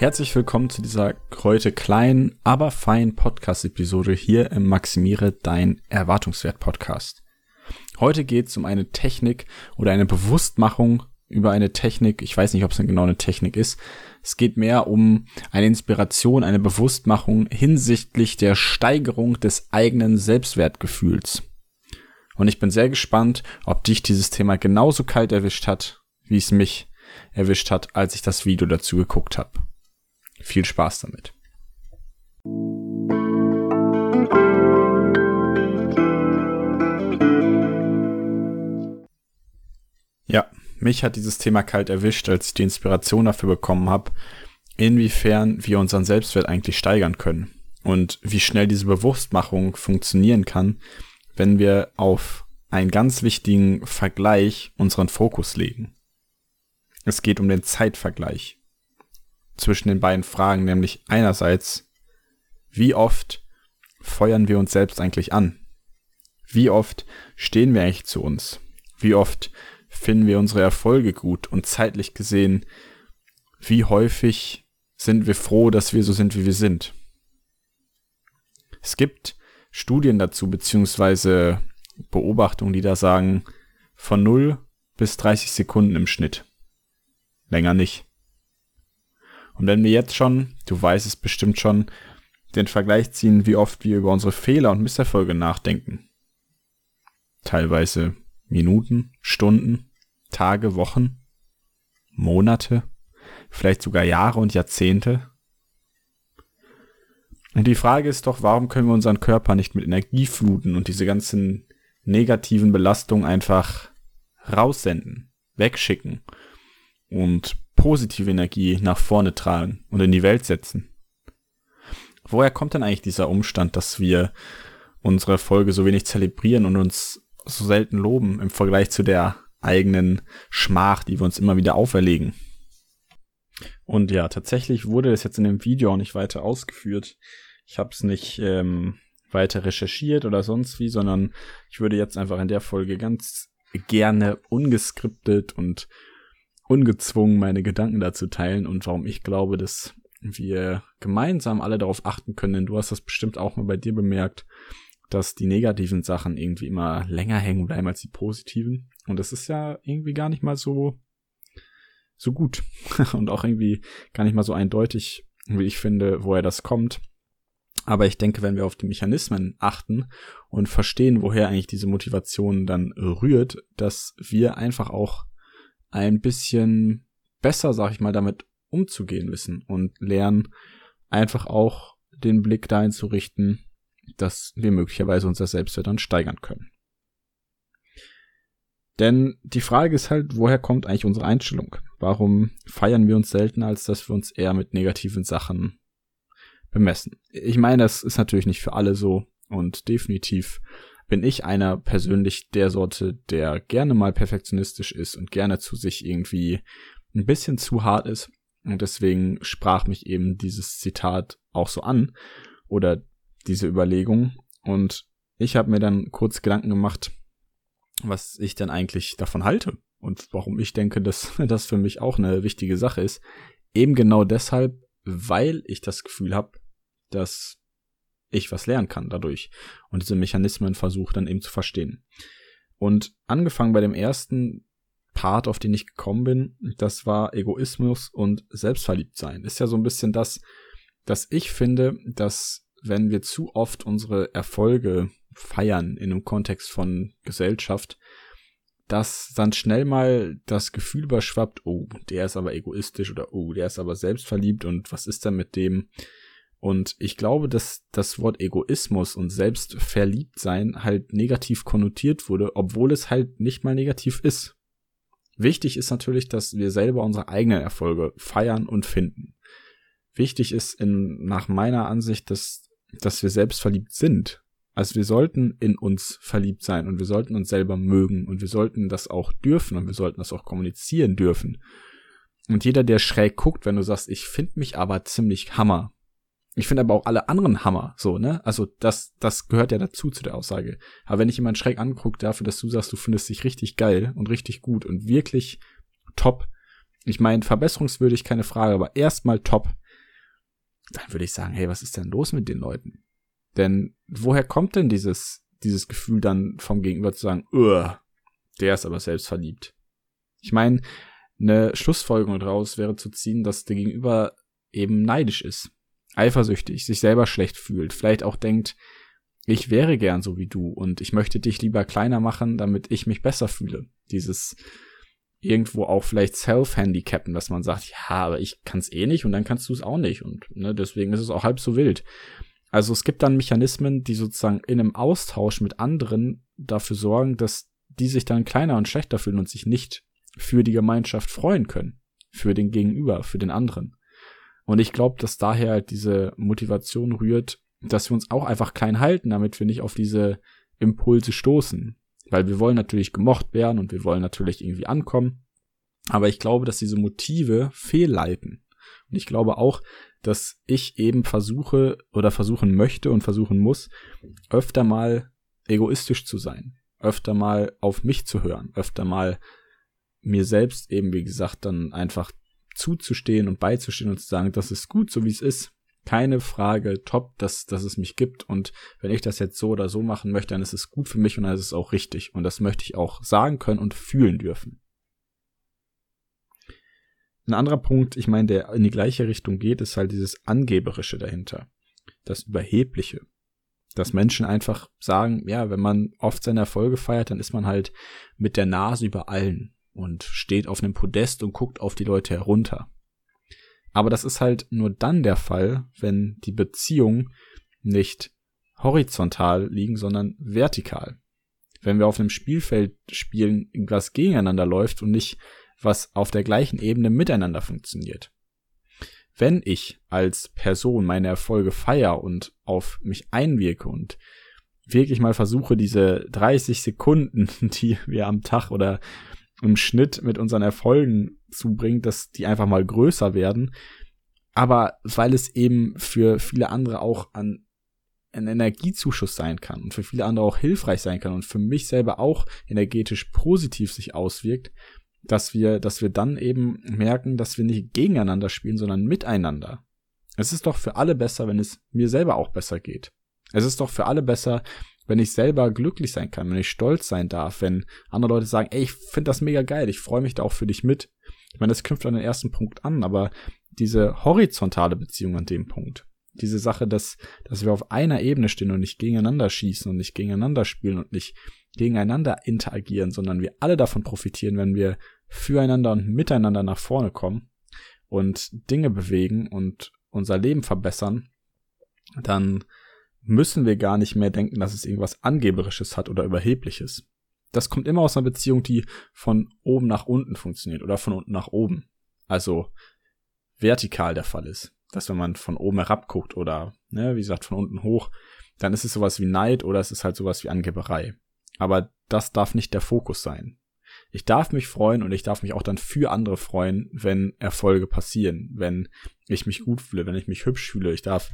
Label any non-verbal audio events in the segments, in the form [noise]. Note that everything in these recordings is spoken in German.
Herzlich willkommen zu dieser heute kleinen, aber feinen Podcast-Episode hier im Maximiere dein Erwartungswert Podcast. Heute geht es um eine Technik oder eine Bewusstmachung über eine Technik. Ich weiß nicht, ob es genau eine Technik ist. Es geht mehr um eine Inspiration, eine Bewusstmachung hinsichtlich der Steigerung des eigenen Selbstwertgefühls. Und ich bin sehr gespannt, ob dich dieses Thema genauso kalt erwischt hat, wie es mich erwischt hat, als ich das Video dazu geguckt habe. Viel Spaß damit. Ja, mich hat dieses Thema kalt erwischt, als ich die Inspiration dafür bekommen habe, inwiefern wir unseren Selbstwert eigentlich steigern können und wie schnell diese Bewusstmachung funktionieren kann, wenn wir auf einen ganz wichtigen Vergleich unseren Fokus legen. Es geht um den Zeitvergleich zwischen den beiden Fragen, nämlich einerseits, wie oft feuern wir uns selbst eigentlich an? Wie oft stehen wir eigentlich zu uns? Wie oft finden wir unsere Erfolge gut und zeitlich gesehen, wie häufig sind wir froh, dass wir so sind, wie wir sind? Es gibt Studien dazu, beziehungsweise Beobachtungen, die da sagen, von 0 bis 30 Sekunden im Schnitt. Länger nicht. Und wenn wir jetzt schon, du weißt es bestimmt schon, den Vergleich ziehen, wie oft wir über unsere Fehler und Misserfolge nachdenken. Teilweise Minuten, Stunden, Tage, Wochen, Monate, vielleicht sogar Jahre und Jahrzehnte. Und die Frage ist doch, warum können wir unseren Körper nicht mit Energie fluten und diese ganzen negativen Belastungen einfach raussenden, wegschicken und positive Energie nach vorne tragen und in die Welt setzen. Woher kommt denn eigentlich dieser Umstand, dass wir unsere Erfolge so wenig zelebrieren und uns so selten loben im Vergleich zu der eigenen Schmach, die wir uns immer wieder auferlegen? Und ja, tatsächlich wurde es jetzt in dem Video auch nicht weiter ausgeführt. Ich habe es nicht ähm, weiter recherchiert oder sonst wie, sondern ich würde jetzt einfach in der Folge ganz gerne ungeskriptet und ungezwungen meine Gedanken dazu teilen und warum ich glaube, dass wir gemeinsam alle darauf achten können, denn du hast das bestimmt auch mal bei dir bemerkt, dass die negativen Sachen irgendwie immer länger hängen bleiben als die positiven. Und das ist ja irgendwie gar nicht mal so, so gut. [laughs] und auch irgendwie gar nicht mal so eindeutig, wie ich finde, woher das kommt. Aber ich denke, wenn wir auf die Mechanismen achten und verstehen, woher eigentlich diese Motivation dann rührt, dass wir einfach auch ein bisschen besser, sag ich mal, damit umzugehen wissen und lernen, einfach auch den Blick dahin zu richten, dass wir möglicherweise unser Selbstwert dann steigern können. Denn die Frage ist halt, woher kommt eigentlich unsere Einstellung? Warum feiern wir uns seltener, als dass wir uns eher mit negativen Sachen bemessen? Ich meine, das ist natürlich nicht für alle so und definitiv bin ich einer persönlich der Sorte, der gerne mal perfektionistisch ist und gerne zu sich irgendwie ein bisschen zu hart ist. Und deswegen sprach mich eben dieses Zitat auch so an oder diese Überlegung. Und ich habe mir dann kurz Gedanken gemacht, was ich dann eigentlich davon halte und warum ich denke, dass [laughs] das für mich auch eine wichtige Sache ist. Eben genau deshalb, weil ich das Gefühl habe, dass ich was lernen kann dadurch und diese Mechanismen versuche dann eben zu verstehen. Und angefangen bei dem ersten Part, auf den ich gekommen bin, das war Egoismus und Selbstverliebtsein. Ist ja so ein bisschen das, dass ich finde, dass wenn wir zu oft unsere Erfolge feiern in einem Kontext von Gesellschaft, dass dann schnell mal das Gefühl überschwappt, oh, der ist aber egoistisch oder oh, der ist aber selbstverliebt und was ist denn mit dem? Und ich glaube, dass das Wort Egoismus und Selbstverliebtsein halt negativ konnotiert wurde, obwohl es halt nicht mal negativ ist. Wichtig ist natürlich, dass wir selber unsere eigenen Erfolge feiern und finden. Wichtig ist in, nach meiner Ansicht, dass, dass wir selbstverliebt sind. Also wir sollten in uns verliebt sein und wir sollten uns selber mögen und wir sollten das auch dürfen und wir sollten das auch kommunizieren dürfen. Und jeder, der schräg guckt, wenn du sagst, ich finde mich aber ziemlich Hammer, ich finde aber auch alle anderen Hammer, so, ne? Also das, das gehört ja dazu zu der Aussage. Aber wenn ich jemanden schräg angucke dafür, dass du sagst, du findest dich richtig geil und richtig gut und wirklich top, ich meine, verbesserungswürdig, keine Frage, aber erstmal top, dann würde ich sagen, hey, was ist denn los mit den Leuten? Denn woher kommt denn dieses, dieses Gefühl dann vom Gegenüber zu sagen, der ist aber selbst verliebt? Ich meine, eine Schlussfolgerung daraus wäre zu ziehen, dass der Gegenüber eben neidisch ist, eifersüchtig, sich selber schlecht fühlt, vielleicht auch denkt, ich wäre gern so wie du und ich möchte dich lieber kleiner machen, damit ich mich besser fühle. Dieses irgendwo auch vielleicht self-handicappen, dass man sagt, ja, aber ich kann's eh nicht und dann kannst du es auch nicht und ne, deswegen ist es auch halb so wild. Also es gibt dann Mechanismen, die sozusagen in einem Austausch mit anderen dafür sorgen, dass die sich dann kleiner und schlechter fühlen und sich nicht für die Gemeinschaft freuen können, für den Gegenüber, für den anderen. Und ich glaube, dass daher halt diese Motivation rührt, dass wir uns auch einfach klein halten, damit wir nicht auf diese Impulse stoßen. Weil wir wollen natürlich gemocht werden und wir wollen natürlich irgendwie ankommen. Aber ich glaube, dass diese Motive fehlleiten. Und ich glaube auch, dass ich eben versuche oder versuchen möchte und versuchen muss, öfter mal egoistisch zu sein, öfter mal auf mich zu hören, öfter mal mir selbst eben, wie gesagt, dann einfach zuzustehen und beizustehen und zu sagen, das ist gut, so wie es ist. Keine Frage, top, dass, dass es mich gibt. Und wenn ich das jetzt so oder so machen möchte, dann ist es gut für mich und dann ist es auch richtig. Und das möchte ich auch sagen können und fühlen dürfen. Ein anderer Punkt, ich meine, der in die gleiche Richtung geht, ist halt dieses Angeberische dahinter. Das Überhebliche. Dass Menschen einfach sagen, ja, wenn man oft seine Erfolge feiert, dann ist man halt mit der Nase über allen und steht auf einem Podest und guckt auf die Leute herunter. Aber das ist halt nur dann der Fall, wenn die Beziehungen nicht horizontal liegen, sondern vertikal. Wenn wir auf einem Spielfeld spielen, was gegeneinander läuft und nicht was auf der gleichen Ebene miteinander funktioniert. Wenn ich als Person meine Erfolge feier und auf mich einwirke und wirklich mal versuche, diese 30 Sekunden, [laughs] die wir am Tag oder im Schnitt mit unseren Erfolgen zubringen, dass die einfach mal größer werden. Aber weil es eben für viele andere auch an ein Energiezuschuss sein kann und für viele andere auch hilfreich sein kann und für mich selber auch energetisch positiv sich auswirkt, dass wir, dass wir dann eben merken, dass wir nicht gegeneinander spielen, sondern miteinander. Es ist doch für alle besser, wenn es mir selber auch besser geht. Es ist doch für alle besser, wenn ich selber glücklich sein kann, wenn ich stolz sein darf, wenn andere Leute sagen, ey, ich finde das mega geil, ich freue mich da auch für dich mit. Ich meine, das knüpft an den ersten Punkt an, aber diese horizontale Beziehung an dem Punkt, diese Sache, dass, dass wir auf einer Ebene stehen und nicht gegeneinander schießen und nicht gegeneinander spielen und nicht gegeneinander interagieren, sondern wir alle davon profitieren, wenn wir füreinander und miteinander nach vorne kommen und Dinge bewegen und unser Leben verbessern, dann müssen wir gar nicht mehr denken, dass es irgendwas Angeberisches hat oder Überhebliches. Das kommt immer aus einer Beziehung, die von oben nach unten funktioniert oder von unten nach oben. Also vertikal der Fall ist. Dass wenn man von oben herab guckt oder, ne, wie gesagt, von unten hoch, dann ist es sowas wie Neid oder es ist halt sowas wie Angeberei. Aber das darf nicht der Fokus sein. Ich darf mich freuen und ich darf mich auch dann für andere freuen, wenn Erfolge passieren, wenn ich mich gut fühle, wenn ich mich hübsch fühle. Ich darf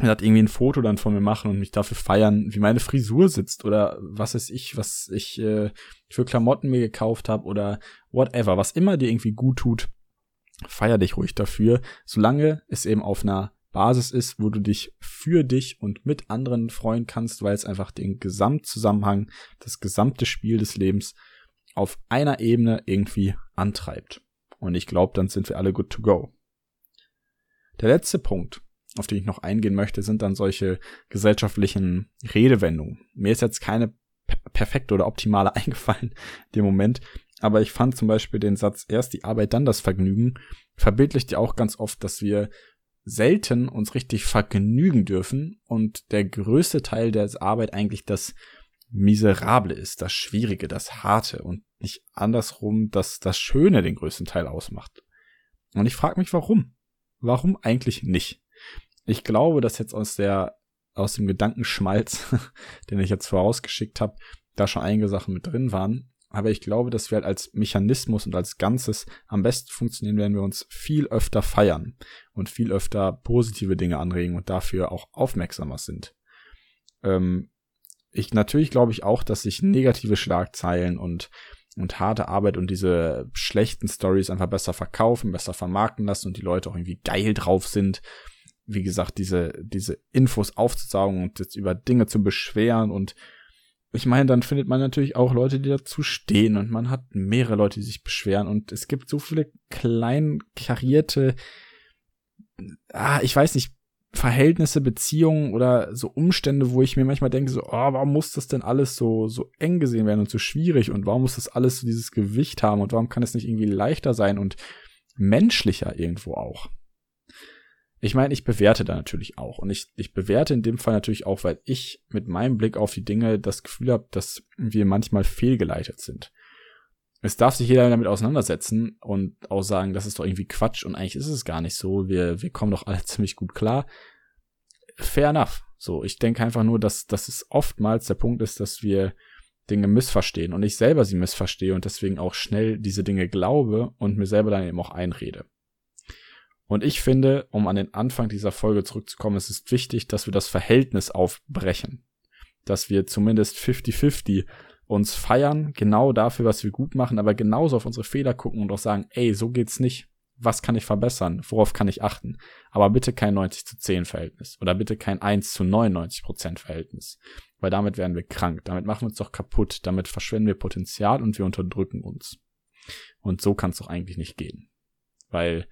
er hat irgendwie ein Foto dann von mir machen und mich dafür feiern, wie meine Frisur sitzt oder was weiß ich, was ich äh, für Klamotten mir gekauft habe oder whatever, was immer dir irgendwie gut tut, feier dich ruhig dafür, solange es eben auf einer Basis ist, wo du dich für dich und mit anderen freuen kannst, weil es einfach den Gesamtzusammenhang, das gesamte Spiel des Lebens auf einer Ebene irgendwie antreibt. Und ich glaube, dann sind wir alle good to go. Der letzte Punkt, auf die ich noch eingehen möchte, sind dann solche gesellschaftlichen Redewendungen. Mir ist jetzt keine perfekte oder optimale [laughs] eingefallen in dem Moment, aber ich fand zum Beispiel den Satz erst die Arbeit, dann das Vergnügen, verbildlicht ja auch ganz oft, dass wir selten uns richtig vergnügen dürfen und der größte Teil der Arbeit eigentlich das Miserable ist, das Schwierige, das Harte und nicht andersrum, dass das Schöne den größten Teil ausmacht. Und ich frage mich, warum? Warum eigentlich nicht? Ich glaube, dass jetzt aus der aus dem Gedankenschmalz, [laughs] den ich jetzt vorausgeschickt habe, da schon einige Sachen mit drin waren. Aber ich glaube, dass wir halt als Mechanismus und als Ganzes am besten funktionieren, wenn wir uns viel öfter feiern und viel öfter positive Dinge anregen und dafür auch aufmerksamer sind. Ähm, ich natürlich glaube ich auch, dass sich negative Schlagzeilen und und harte Arbeit und diese schlechten Stories einfach besser verkaufen, besser vermarkten lassen und die Leute auch irgendwie geil drauf sind wie gesagt, diese, diese Infos aufzusaugen und jetzt über Dinge zu beschweren und ich meine, dann findet man natürlich auch Leute, die dazu stehen und man hat mehrere Leute, die sich beschweren und es gibt so viele klein karierte, ah, ich weiß nicht, Verhältnisse, Beziehungen oder so Umstände, wo ich mir manchmal denke, so, oh, warum muss das denn alles so, so eng gesehen werden und so schwierig und warum muss das alles so dieses Gewicht haben und warum kann es nicht irgendwie leichter sein und menschlicher irgendwo auch? Ich meine, ich bewerte da natürlich auch und ich, ich bewerte in dem Fall natürlich auch, weil ich mit meinem Blick auf die Dinge das Gefühl habe, dass wir manchmal fehlgeleitet sind. Es darf sich jeder damit auseinandersetzen und auch sagen, das ist doch irgendwie Quatsch und eigentlich ist es gar nicht so. Wir, wir kommen doch alle [laughs] ziemlich gut klar. Fair enough. So, ich denke einfach nur, dass, dass es oftmals der Punkt ist, dass wir Dinge missverstehen und ich selber sie missverstehe und deswegen auch schnell diese Dinge glaube und mir selber dann eben auch einrede. Und ich finde, um an den Anfang dieser Folge zurückzukommen, es ist wichtig, dass wir das Verhältnis aufbrechen. Dass wir zumindest 50-50 uns feiern, genau dafür, was wir gut machen, aber genauso auf unsere Fehler gucken und auch sagen, ey, so geht's nicht. Was kann ich verbessern? Worauf kann ich achten? Aber bitte kein 90 zu 10 Verhältnis oder bitte kein 1 zu 99 Prozent Verhältnis. Weil damit werden wir krank. Damit machen wir uns doch kaputt. Damit verschwenden wir Potenzial und wir unterdrücken uns. Und so kann es doch eigentlich nicht gehen. Weil,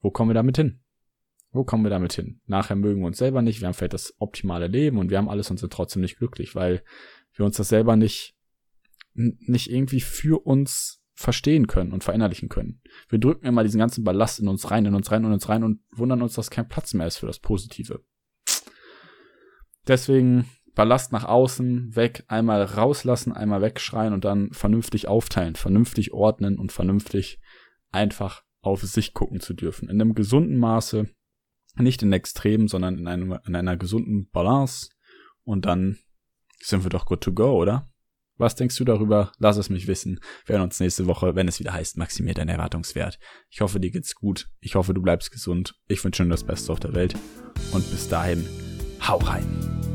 wo kommen wir damit hin? Wo kommen wir damit hin? Nachher mögen wir uns selber nicht, wir haben vielleicht das optimale Leben und wir haben alles und sind trotzdem nicht glücklich, weil wir uns das selber nicht nicht irgendwie für uns verstehen können und verinnerlichen können. Wir drücken immer diesen ganzen Ballast in uns rein, in uns rein, in uns rein und wundern uns, dass kein Platz mehr ist für das Positive. Deswegen Ballast nach außen, weg, einmal rauslassen, einmal wegschreien und dann vernünftig aufteilen, vernünftig ordnen und vernünftig einfach auf sich gucken zu dürfen. In einem gesunden Maße, nicht in Extremen, sondern in, einem, in einer gesunden Balance. Und dann sind wir doch good to go, oder? Was denkst du darüber? Lass es mich wissen. Wir hören uns nächste Woche, wenn es wieder heißt, maximiert dein Erwartungswert. Ich hoffe, dir geht's gut. Ich hoffe, du bleibst gesund. Ich wünsche dir das Beste auf der Welt. Und bis dahin, hau rein.